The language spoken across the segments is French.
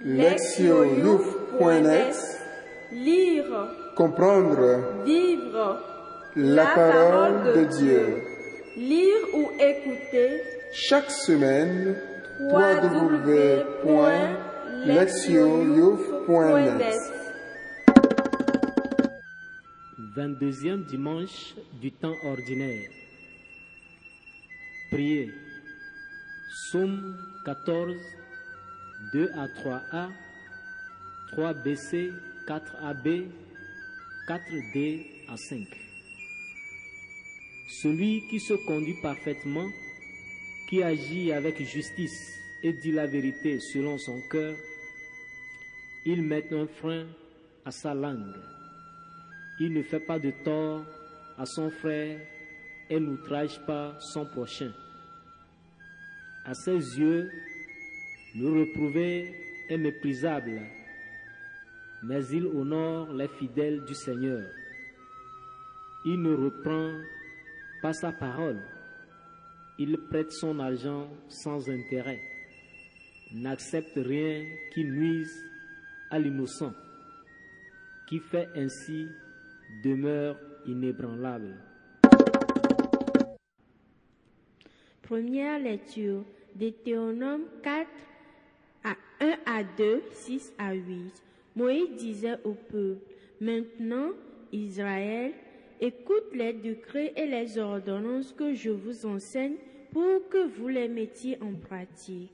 lectioyouf.net Lire, Comprendre. Vivre, la parole de Dieu. lire ou écouter. Chaque semaine, www.lectioyouf.net 22e dimanche du temps ordinaire. Priez. Psaume 14, 2 à 3a, 3bc, 4ab, 4d à 5. Celui qui se conduit parfaitement, qui agit avec justice et dit la vérité selon son cœur, il met un frein à sa langue. Il ne fait pas de tort à son frère et n'outrage pas son prochain. À ses yeux, le reprouvé est méprisable, mais il honore les fidèles du Seigneur. Il ne reprend pas sa parole. Il prête son argent sans intérêt, n'accepte rien qui nuise à l'innocent, qui fait ainsi demeure inébranlable. Première lecture, Deutéronome 4 à 1 à 2, 6 à 8. Moïse disait au peuple, Maintenant, Israël, écoute les décrets et les ordonnances que je vous enseigne pour que vous les mettiez en pratique.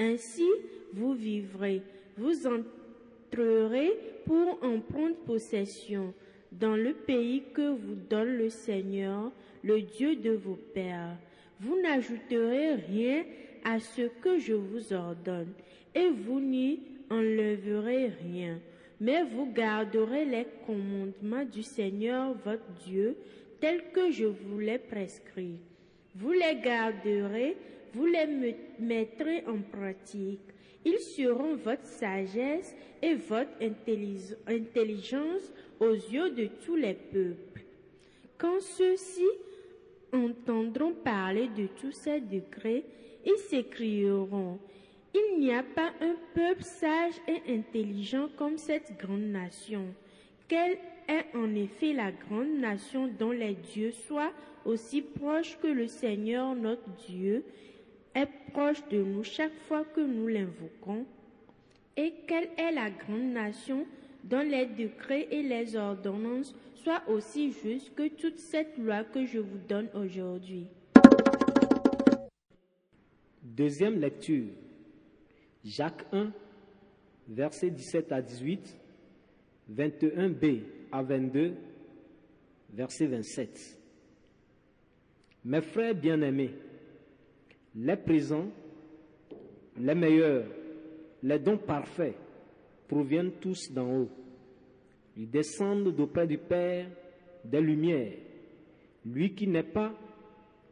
Ainsi, vous vivrez, vous entrerez pour en prendre possession dans le pays que vous donne le Seigneur, le Dieu de vos pères. Vous n'ajouterez rien à ce que je vous ordonne, et vous n'y enlèverez rien, mais vous garderez les commandements du Seigneur votre Dieu, tels que je vous les prescris. Vous les garderez, vous les me- mettrez en pratique. Ils seront votre sagesse et votre intelligence aux yeux de tous les peuples. Quand ceux-ci entendront parler de tous ces décrets, ils s'écrieront, Il n'y a pas un peuple sage et intelligent comme cette grande nation. Quelle est en effet la grande nation dont les dieux soient aussi proches que le Seigneur notre Dieu est proche de nous chaque fois que nous l'invoquons? Et quelle est la grande nation dont les décrets et les ordonnances soient aussi justes que toute cette loi que je vous donne aujourd'hui? Deuxième lecture. Jacques 1, versets 17 à 18, 21b à 22, verset 27. Mes frères bien-aimés, les présents, les meilleurs, les dons parfaits proviennent tous d'en haut. Ils descendent d'auprès du Père des Lumières, lui qui n'est pas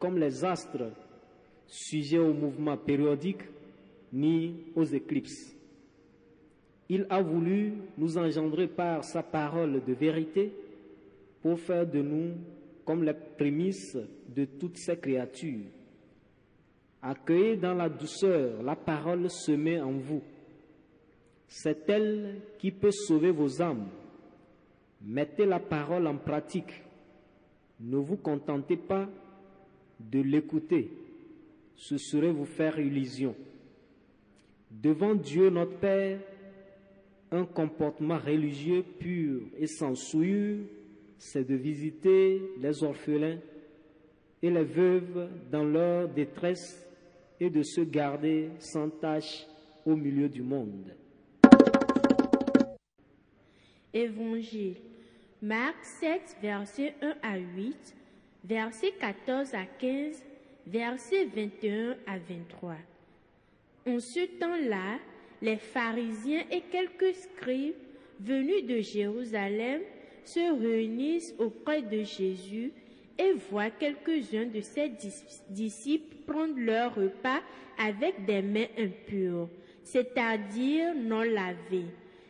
comme les astres, sujet au mouvement périodique ni aux éclipses. Il a voulu nous engendrer par sa parole de vérité pour faire de nous comme les prémices de toutes ces créatures. Accueillez dans la douceur la parole semée en vous. C'est elle qui peut sauver vos âmes. Mettez la parole en pratique. Ne vous contentez pas de l'écouter. Ce serait vous faire illusion. Devant Dieu notre Père, un comportement religieux pur et sans souillure, c'est de visiter les orphelins et les veuves dans leur détresse et de se garder sans tâche au milieu du monde. Évangile. Marc 7, versets 1 à 8, versets 14 à 15, versets 21 à 23. En ce temps-là, les pharisiens et quelques scribes venus de Jérusalem se réunissent auprès de Jésus et voient quelques-uns de ses dis- disciples prendre leur repas avec des mains impures, c'est-à-dire non lavées.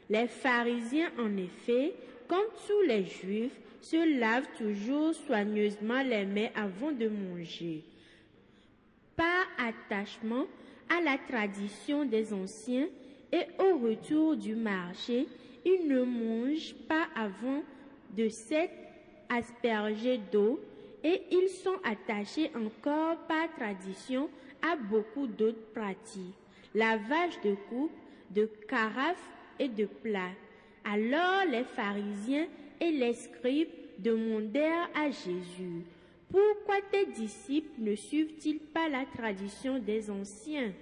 Les pharisiens, en effet, comme tous les juifs, se lavent toujours soigneusement les mains avant de manger. Attachement à la tradition des anciens, et au retour du marché, ils ne mangent pas avant de s'être aspergés d'eau et ils sont attachés encore par tradition à beaucoup d'autres pratiques. Lavage de coupe, de carafes et de plats. Alors les pharisiens et les scribes demandèrent à Jésus, Pourquoi tes disciples ne suivent-ils pas la tradition des anciens?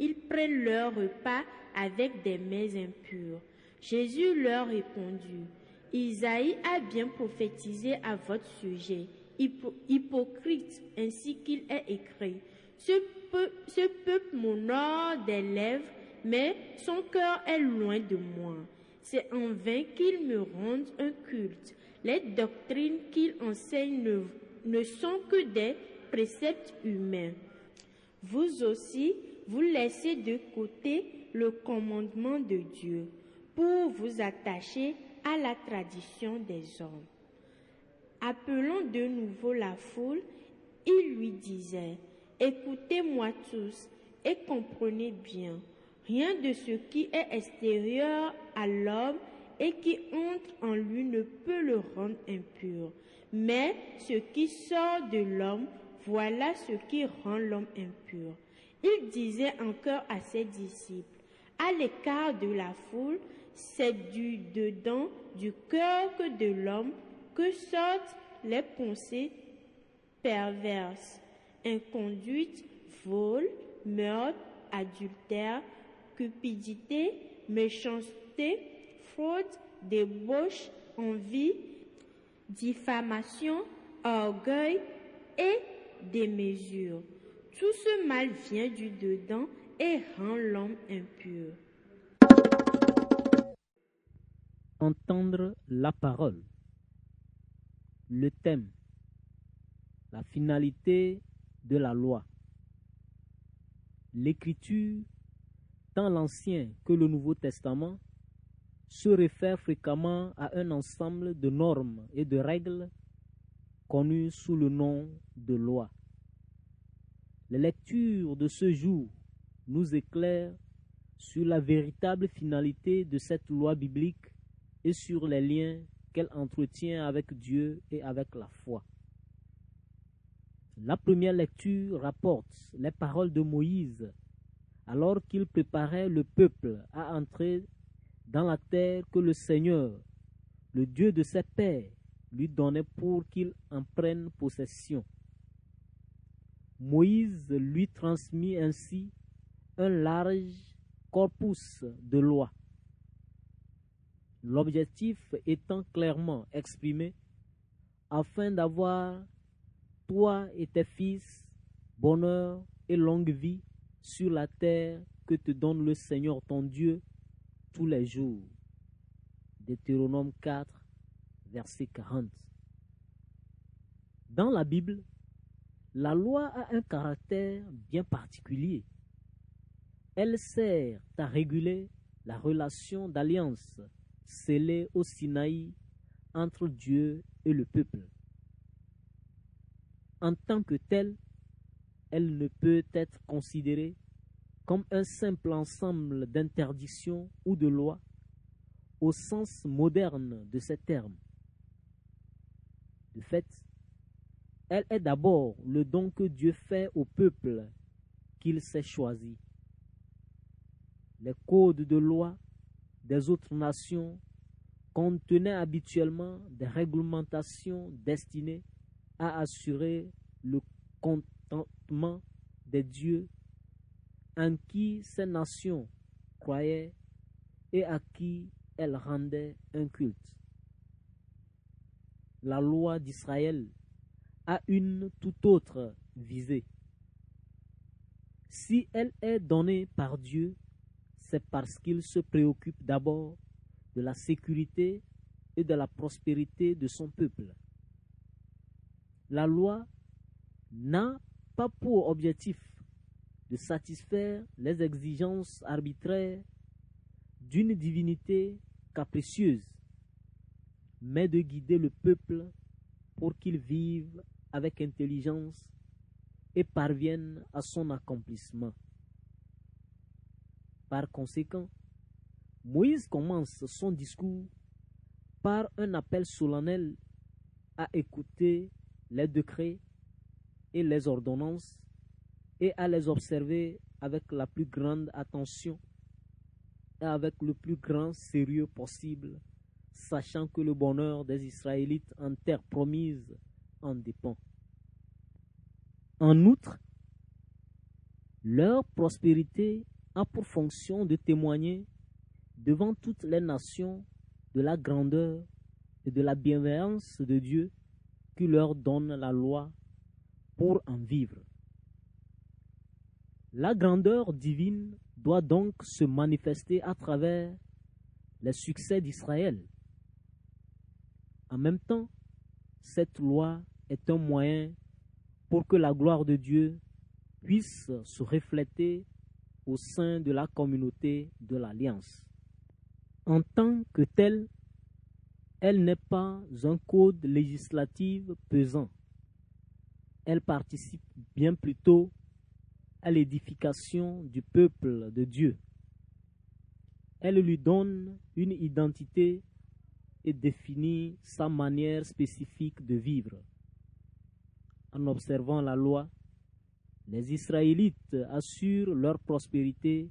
Ils prennent leur repas avec des mains impures. Jésus leur répondit, Isaïe a bien prophétisé à votre sujet, hypo- hypocrite, ainsi qu'il est écrit. Ce, peu- ce peuple m'honore des lèvres, mais son cœur est loin de moi. C'est en vain qu'ils me rendent un culte. Les doctrines qu'ils enseignent ne, ne sont que des préceptes humains. Vous aussi, vous laissez de côté le commandement de Dieu pour vous attacher à la tradition des hommes. Appelant de nouveau la foule, il lui disait, Écoutez-moi tous et comprenez bien, rien de ce qui est extérieur à l'homme et qui entre en lui ne peut le rendre impur, mais ce qui sort de l'homme, voilà ce qui rend l'homme impur. Il disait encore à ses disciples, à l'écart de la foule, c'est du dedans du cœur que de l'homme que sortent les pensées perverses, inconduite, vol, meurtre, adultère, cupidité, méchanceté, fraude, débauche, envie, diffamation, orgueil et démesure. Tout ce mal vient du dedans et rend l'homme impur. Entendre la parole. Le thème. La finalité de la loi. L'écriture, tant l'Ancien que le Nouveau Testament, se réfère fréquemment à un ensemble de normes et de règles connues sous le nom de loi. Les lectures de ce jour nous éclairent sur la véritable finalité de cette loi biblique et sur les liens qu'elle entretient avec Dieu et avec la foi. La première lecture rapporte les paroles de Moïse alors qu'il préparait le peuple à entrer dans la terre que le Seigneur, le Dieu de ses pères, lui donnait pour qu'il en prenne possession. Moïse lui transmit ainsi un large corpus de lois. L'objectif étant clairement exprimé afin d'avoir toi et tes fils bonheur et longue vie sur la terre que te donne le Seigneur ton Dieu tous les jours. Deutéronome 4, verset 40. Dans la Bible, la loi a un caractère bien particulier. Elle sert à réguler la relation d'alliance scellée au Sinaï entre Dieu et le peuple. En tant que telle, elle ne peut être considérée comme un simple ensemble d'interdictions ou de lois au sens moderne de ces termes. De fait, elle est d'abord le don que Dieu fait au peuple qu'il s'est choisi. Les codes de loi des autres nations contenaient habituellement des réglementations destinées à assurer le contentement des dieux en qui ces nations croyaient et à qui elles rendaient un culte. La loi d'Israël a une toute autre visée. Si elle est donnée par Dieu, c'est parce qu'il se préoccupe d'abord de la sécurité et de la prospérité de son peuple. La loi n'a pas pour objectif de satisfaire les exigences arbitraires d'une divinité capricieuse, mais de guider le peuple pour qu'il vive avec intelligence et parvienne à son accomplissement. Par conséquent, Moïse commence son discours par un appel solennel à écouter les décrets et les ordonnances et à les observer avec la plus grande attention et avec le plus grand sérieux possible, sachant que le bonheur des Israélites en terre promise en dépend. En outre, leur prospérité a pour fonction de témoigner devant toutes les nations de la grandeur et de la bienveillance de Dieu qui leur donne la loi pour en vivre. La grandeur divine doit donc se manifester à travers les succès d'Israël. En même temps, cette loi est un moyen pour que la gloire de Dieu puisse se refléter au sein de la communauté de l'Alliance. En tant que telle, elle n'est pas un code législatif pesant. Elle participe bien plutôt à l'édification du peuple de Dieu. Elle lui donne une identité et définit sa manière spécifique de vivre. En observant la loi, les Israélites assurent leur prospérité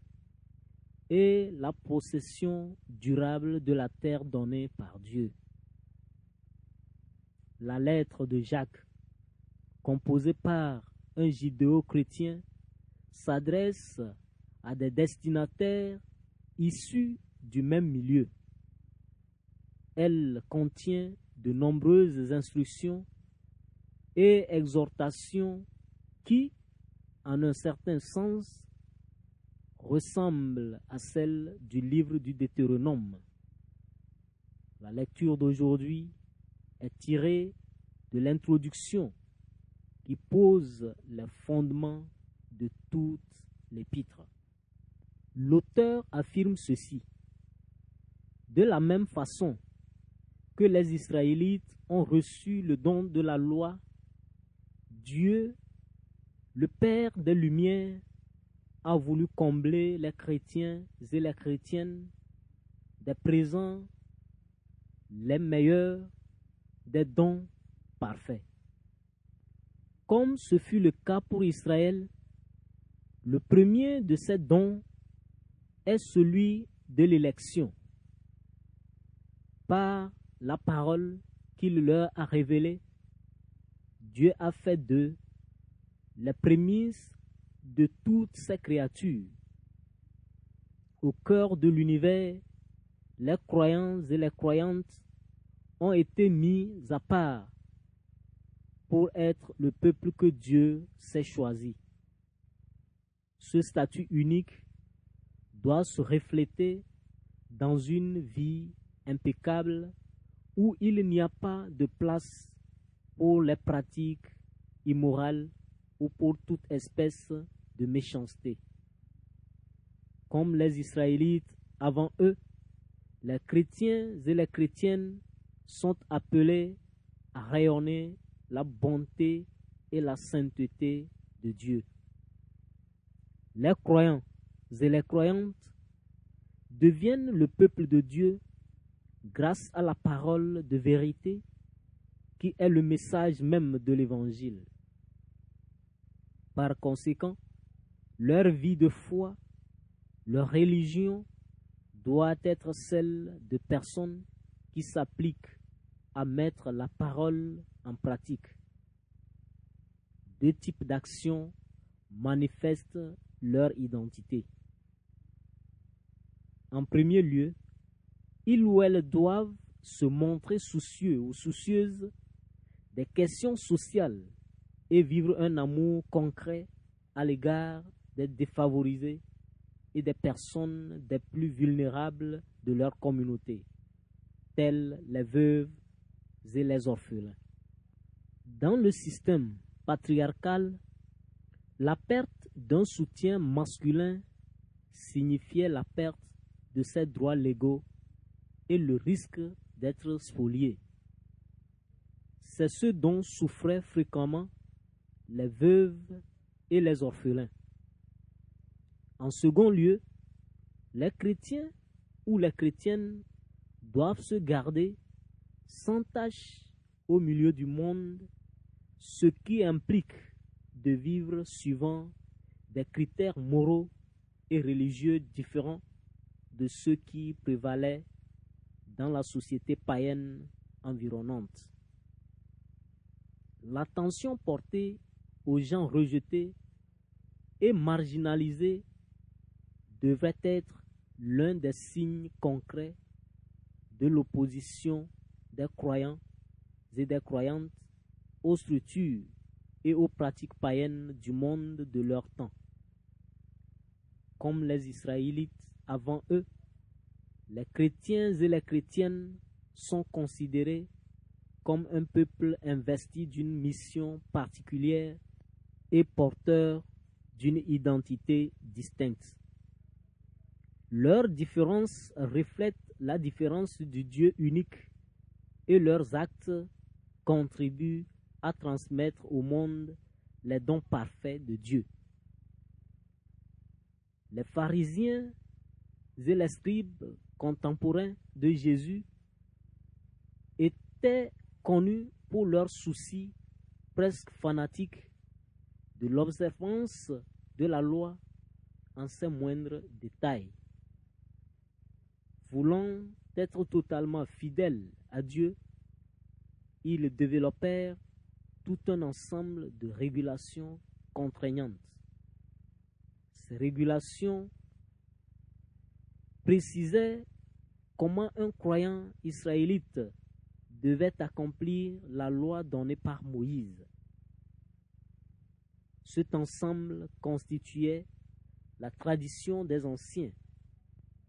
et la possession durable de la terre donnée par Dieu. La lettre de Jacques, composée par un judéo-chrétien, s'adresse à des destinataires issus du même milieu. Elle contient de nombreuses instructions et exhortations qui, en un certain sens, ressemblent à celles du livre du Deutéronome. La lecture d'aujourd'hui est tirée de l'introduction qui pose les fondements de toute l'épître. L'auteur affirme ceci. De la même façon que les Israélites ont reçu le don de la loi, Dieu, le Père des Lumières, a voulu combler les chrétiens et les chrétiennes des présents les meilleurs des dons parfaits. Comme ce fut le cas pour Israël, le premier de ces dons est celui de l'élection. Par la parole qu'il leur a révélée, Dieu a fait d'eux les prémices de toutes ces créatures. Au cœur de l'univers, les croyants et les croyantes ont été mis à part pour être le peuple que Dieu s'est choisi. Ce statut unique doit se refléter dans une vie impeccable où il n'y a pas de place pour les pratiques immorales ou pour toute espèce de méchanceté. Comme les Israélites avant eux, les chrétiens et les chrétiennes sont appelés à rayonner la bonté et la sainteté de Dieu. Les croyants et les croyantes deviennent le peuple de Dieu grâce à la parole de vérité qui est le message même de l'Évangile. Par conséquent, leur vie de foi, leur religion doit être celle de personnes qui s'appliquent à mettre la parole en pratique. Deux types d'actions manifestent leur identité. En premier lieu, ils ou elles doivent se montrer soucieux ou soucieuses des questions sociales et vivre un amour concret à l'égard des défavorisés et des personnes des plus vulnérables de leur communauté, telles les veuves et les orphelins. Dans le système patriarcal, la perte d'un soutien masculin signifiait la perte de ses droits légaux et le risque d'être spolié. C'est ce dont souffraient fréquemment les veuves et les orphelins. En second lieu, les chrétiens où les chrétiennes doivent se garder sans tâche au milieu du monde, ce qui implique de vivre suivant des critères moraux et religieux différents de ceux qui prévalaient dans la société païenne environnante. L'attention portée aux gens rejetés et marginalisés devrait être l'un des signes concrets de l'opposition des croyants et des croyantes aux structures et aux pratiques païennes du monde de leur temps. Comme les Israélites avant eux, les chrétiens et les chrétiennes sont considérés comme un peuple investi d'une mission particulière et porteur d'une identité distincte. Leurs différences reflètent la différence du Dieu unique et leurs actes contribuent à transmettre au monde les dons parfaits de Dieu. Les pharisiens et les scribes contemporains de Jésus étaient connus pour leurs soucis presque fanatiques de l'observance de la loi en ses moindres détails. Voulant être totalement fidèles à Dieu, ils développèrent tout un ensemble de régulations contraignantes. Régulations précisaient comment un croyant israélite devait accomplir la loi donnée par Moïse. Cet ensemble constituait la tradition des anciens.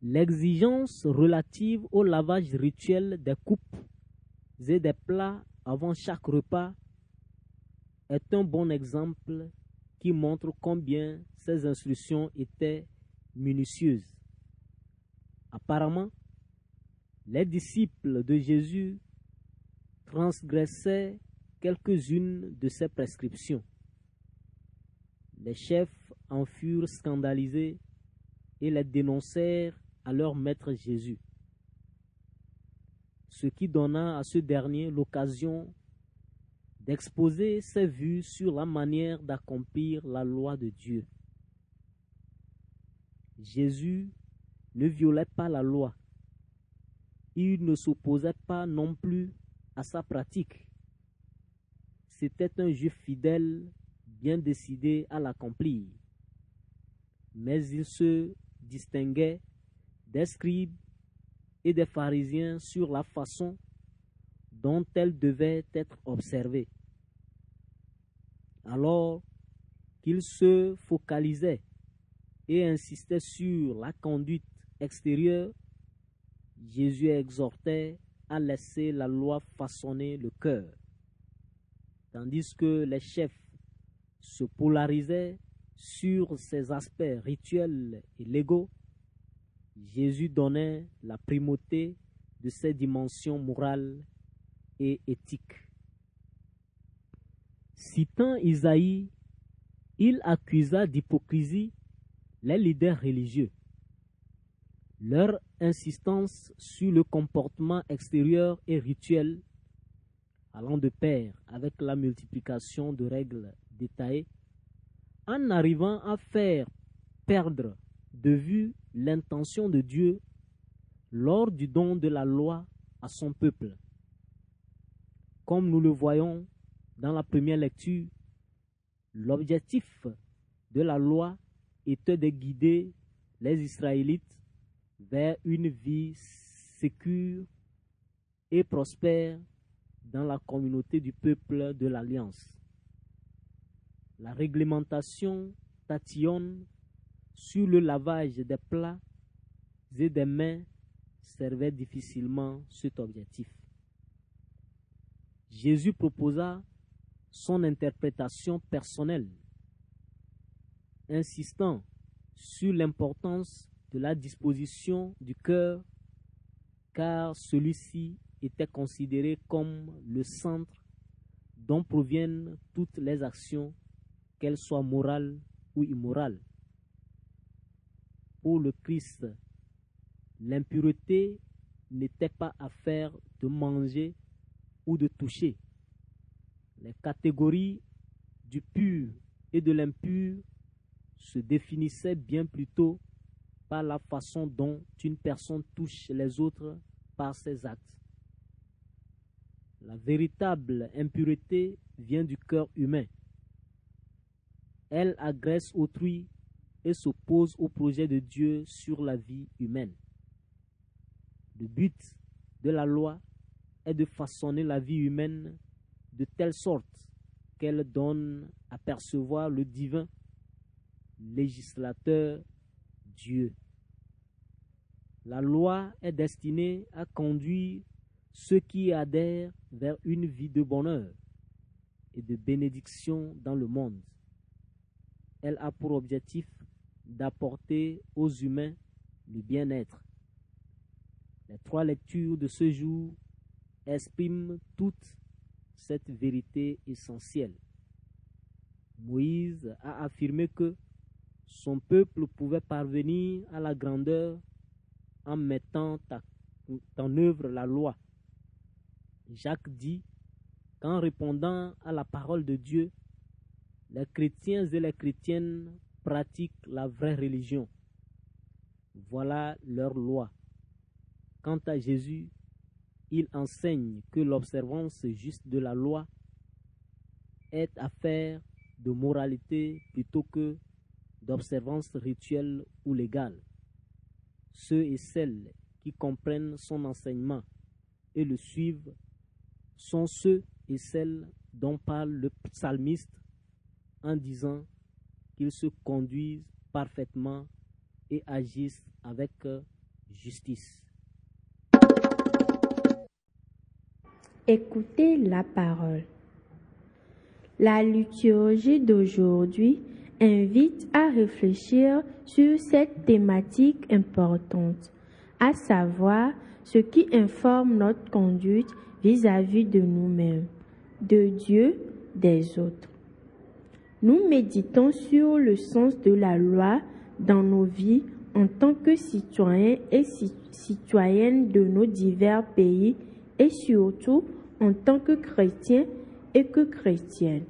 L'exigence relative au lavage rituel des coupes et des plats avant chaque repas est un bon exemple montre combien ces instructions étaient minutieuses. Apparemment, les disciples de Jésus transgressaient quelques-unes de ces prescriptions. Les chefs en furent scandalisés et les dénoncèrent à leur maître Jésus, ce qui donna à ce dernier l'occasion d'exposer ses vues sur la manière d'accomplir la loi de Dieu. Jésus ne violait pas la loi. Il ne s'opposait pas non plus à sa pratique. C'était un juif fidèle, bien décidé à l'accomplir. Mais il se distinguait des scribes et des pharisiens sur la façon dont elle devait être observée. Alors qu'il se focalisait et insistait sur la conduite extérieure, Jésus exhortait à laisser la loi façonner le cœur, tandis que les chefs se polarisaient sur ces aspects rituels et légaux. Jésus donnait la primauté de ces dimensions morales et éthiques. Citant Isaïe, il accusa d'hypocrisie les leaders religieux. Leur insistance sur le comportement extérieur et rituel, allant de pair avec la multiplication de règles détaillées, en arrivant à faire perdre de vue l'intention de Dieu lors du don de la loi à son peuple. Comme nous le voyons dans la première lecture, l'objectif de la loi était de guider les Israélites vers une vie sécure et prospère dans la communauté du peuple de l'Alliance. La réglementation tatillonne sur le lavage des plats et des mains servait difficilement cet objectif. Jésus proposa son interprétation personnelle, insistant sur l'importance de la disposition du cœur, car celui-ci était considéré comme le centre dont proviennent toutes les actions, qu'elles soient morales ou immorales. Pour le Christ, L'impureté n'était pas affaire de manger ou de toucher. Les catégories du pur et de l'impur se définissaient bien plutôt par la façon dont une personne touche les autres par ses actes. La véritable impureté vient du cœur humain. Elle agresse autrui et s'oppose au projet de Dieu sur la vie humaine. Le but de la loi est de façonner la vie humaine de telle sorte qu'elle donne à percevoir le divin législateur Dieu. La loi est destinée à conduire ceux qui adhèrent vers une vie de bonheur et de bénédiction dans le monde. Elle a pour objectif d'apporter aux humains le bien-être. Les trois lectures de ce jour expriment toute cette vérité essentielle. Moïse a affirmé que son peuple pouvait parvenir à la grandeur en mettant en œuvre la loi. Jacques dit qu'en répondant à la parole de Dieu, les chrétiens et les chrétiennes pratiquent la vraie religion. Voilà leur loi. Quant à Jésus, il enseigne que l'observance juste de la loi est affaire de moralité plutôt que d'observance rituelle ou légale. Ceux et celles qui comprennent son enseignement et le suivent sont ceux et celles dont parle le psalmiste en disant qu'ils se conduisent parfaitement et agissent avec justice. Écoutez la parole. La liturgie d'aujourd'hui invite à réfléchir sur cette thématique importante, à savoir ce qui informe notre conduite vis-à-vis de nous-mêmes, de Dieu, des autres. Nous méditons sur le sens de la loi dans nos vies en tant que citoyens et citoyennes de nos divers pays et surtout en tant que chrétiens et que chrétiennes.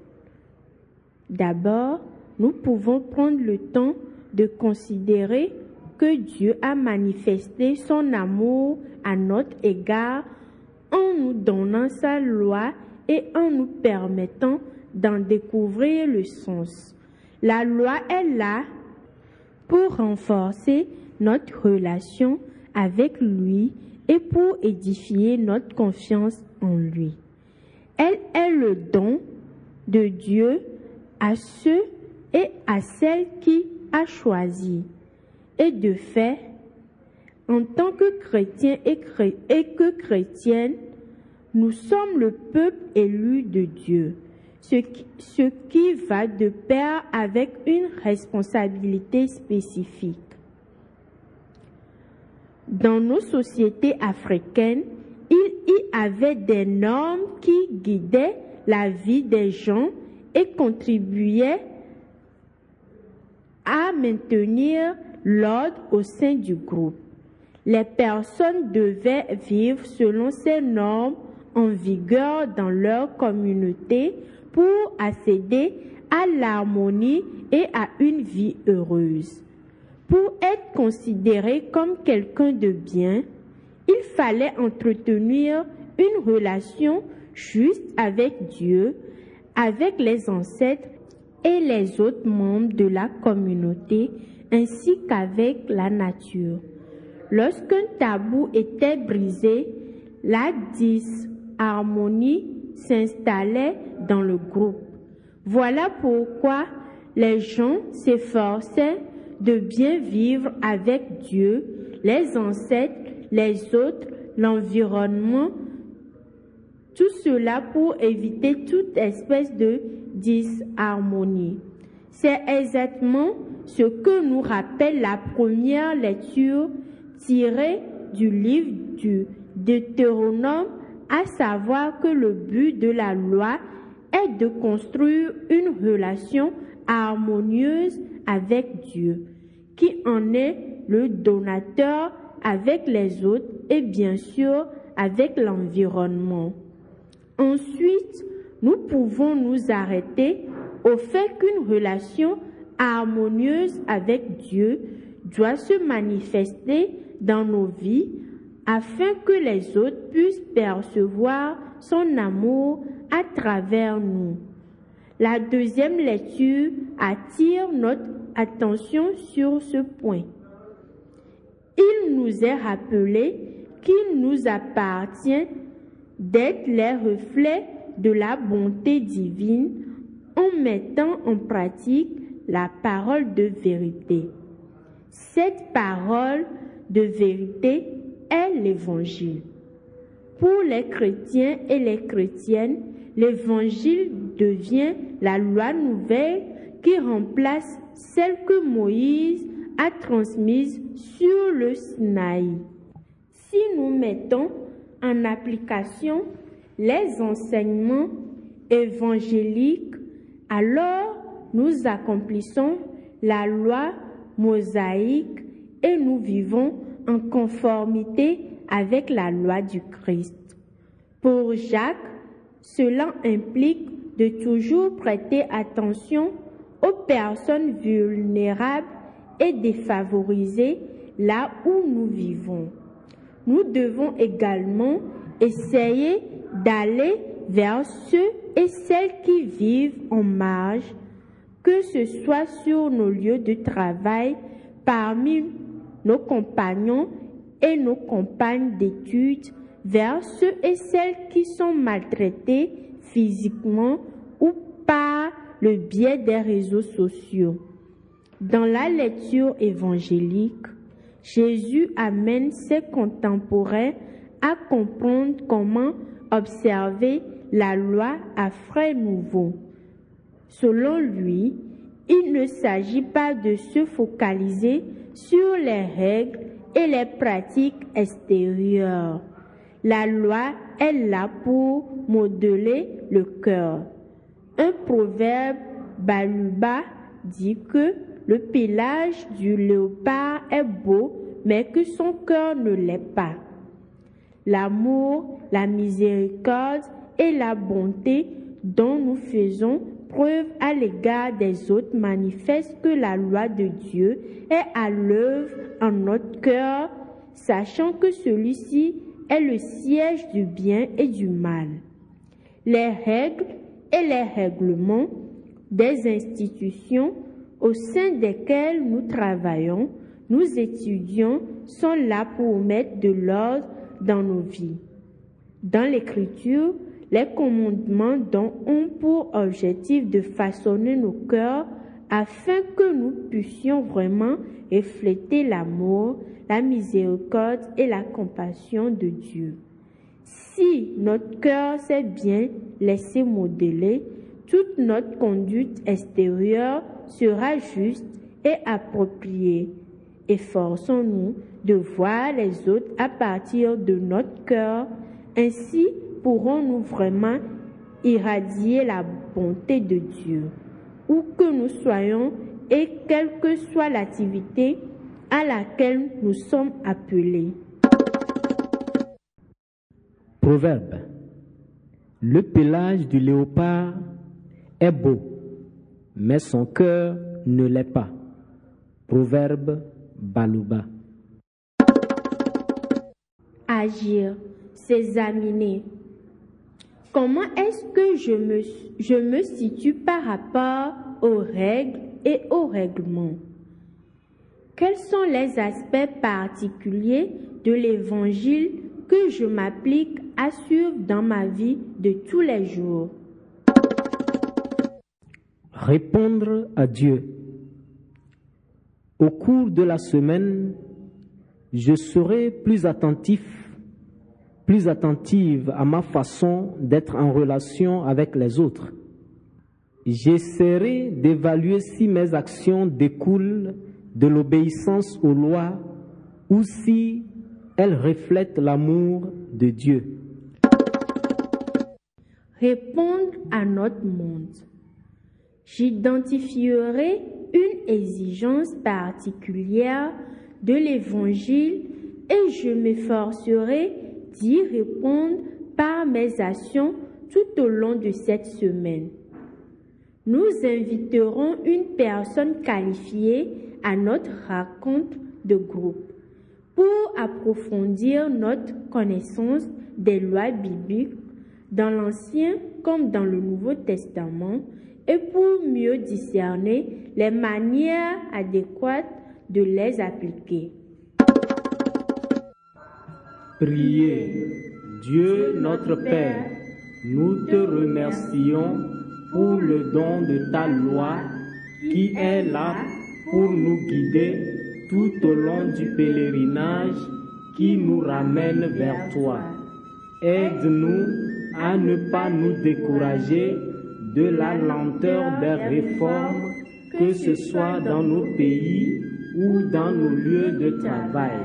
D'abord, nous pouvons prendre le temps de considérer que Dieu a manifesté son amour à notre égard en nous donnant sa loi et en nous permettant d'en découvrir le sens. La loi est là pour renforcer notre relation avec lui et pour édifier notre confiance en lui. Elle est le don de Dieu à ceux et à celles qui a choisi. Et de fait, en tant que chrétiens et, que chrétiennes, nous sommes le peuple élu de Dieu, ce qui, ce qui va de pair avec une responsabilité spécifique. Dans nos sociétés africaines, il y avait des normes qui guidaient la vie des gens et contribuaient à maintenir l'ordre au sein du groupe. Les personnes devaient vivre selon ces normes en vigueur dans leur communauté pour accéder à l'harmonie et à une vie heureuse. Pour être considéré comme quelqu'un de bien, il fallait entretenir une relation juste avec Dieu, avec les ancêtres et les autres membres de la communauté, ainsi qu'avec la nature. Lorsqu'un tabou était brisé, la disharmonie s'installait dans le groupe. Voilà pourquoi les gens s'efforçaient de bien vivre avec Dieu, les ancêtres, les autres, l'environnement, tout cela pour éviter toute espèce de disharmonie. C'est exactement ce que nous rappelle la première lecture tirée du livre du Deutéronome, à savoir que le but de la loi est de construire une relation harmonieuse avec Dieu, qui en est le donateur avec les autres et bien sûr avec l'environnement. Ensuite, nous pouvons nous arrêter au fait qu'une relation harmonieuse avec Dieu doit se manifester dans nos vies afin que les autres puissent percevoir son amour à travers nous. La deuxième lecture attire notre attention sur ce point. Il nous est rappelé qu'il nous appartient d'être les reflets de la bonté divine en mettant en pratique la parole de vérité. Cette parole de vérité est l'évangile. Pour les chrétiens et les chrétiennes, l'évangile devient la loi nouvelle qui remplace celle que Moïse a transmise sur le Sinaï. Si nous mettons en application les enseignements évangéliques, alors nous accomplissons la loi mosaïque et nous vivons en conformité avec la loi du Christ. Pour Jacques, cela implique de toujours prêter attention aux personnes vulnérables et défavorisées là où nous vivons. Nous devons également essayer d'aller vers ceux et celles qui vivent en marge, que ce soit sur nos lieux de travail, parmi nos compagnons et nos compagnes d'études, vers ceux et celles qui sont maltraités physiquement ou par le biais des réseaux sociaux. Dans la lecture évangélique, Jésus amène ses contemporains à comprendre comment observer la loi à frais nouveaux. Selon lui, il ne s'agit pas de se focaliser sur les règles et les pratiques extérieures. La loi est là pour modeler le cœur. Un proverbe baluba dit que le pelage du léopard est beau, mais que son cœur ne l'est pas. L'amour, la miséricorde et la bonté dont nous faisons preuve à l'égard des autres manifestent que la loi de Dieu est à l'œuvre en notre cœur, sachant que celui-ci est le siège du bien et du mal. Les règles et les règlements des institutions au sein desquelles nous travaillons, nous étudions, sont là pour mettre de l'ordre dans nos vies. Dans l'Écriture, les commandements dont ont pour objectif de façonner nos cœurs afin que nous puissions vraiment refléter l'amour, la miséricorde et la compassion de Dieu. Si notre cœur s'est bien laissé modeler, toute notre conduite extérieure sera juste et appropriée. Efforçons-nous de voir les autres à partir de notre cœur. Ainsi pourrons-nous vraiment irradier la bonté de Dieu. Où que nous soyons et quelle que soit l'activité à laquelle nous sommes appelés. Proverbe. Le pelage du léopard est beau, mais son cœur ne l'est pas. Proverbe Baluba. Agir, s'examiner. Comment est-ce que je me, je me situe par rapport aux règles et aux règlements? Quels sont les aspects particuliers de l'Évangile que je m'applique à suivre dans ma vie de tous les jours? Répondre à Dieu. Au cours de la semaine, je serai plus attentif, plus attentive à ma façon d'être en relation avec les autres. J'essaierai d'évaluer si mes actions découlent de l'obéissance aux lois ou si elles reflètent l'amour de Dieu. Répondre à notre monde. J'identifierai une exigence particulière de l'Évangile et je m'efforcerai d'y répondre par mes actions tout au long de cette semaine. Nous inviterons une personne qualifiée à notre raconte de groupe pour approfondir notre connaissance des lois bibliques dans l'Ancien comme dans le Nouveau Testament et pour mieux discerner les manières adéquates de les appliquer. Priez. Dieu notre Père, nous te remercions pour le don de ta loi qui est là pour nous guider tout au long du pèlerinage qui nous ramène vers toi. Aide-nous à ne pas nous décourager de la lenteur des réformes, que ce soit dans nos pays ou dans nos lieux de travail.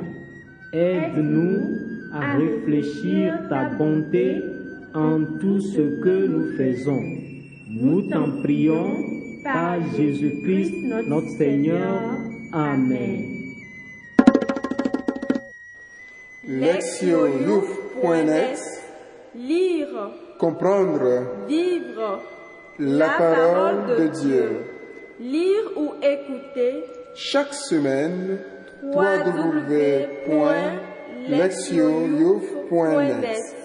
Aide-nous à réfléchir ta bonté en tout ce que nous faisons. Nous t'en prions par Jésus-Christ notre Seigneur. Amen. Lectionyouf.net Lire, Comprendre. Vivre. La parole de Dieu. Lire ou écouter. Chaque semaine, www.lectionyouf.net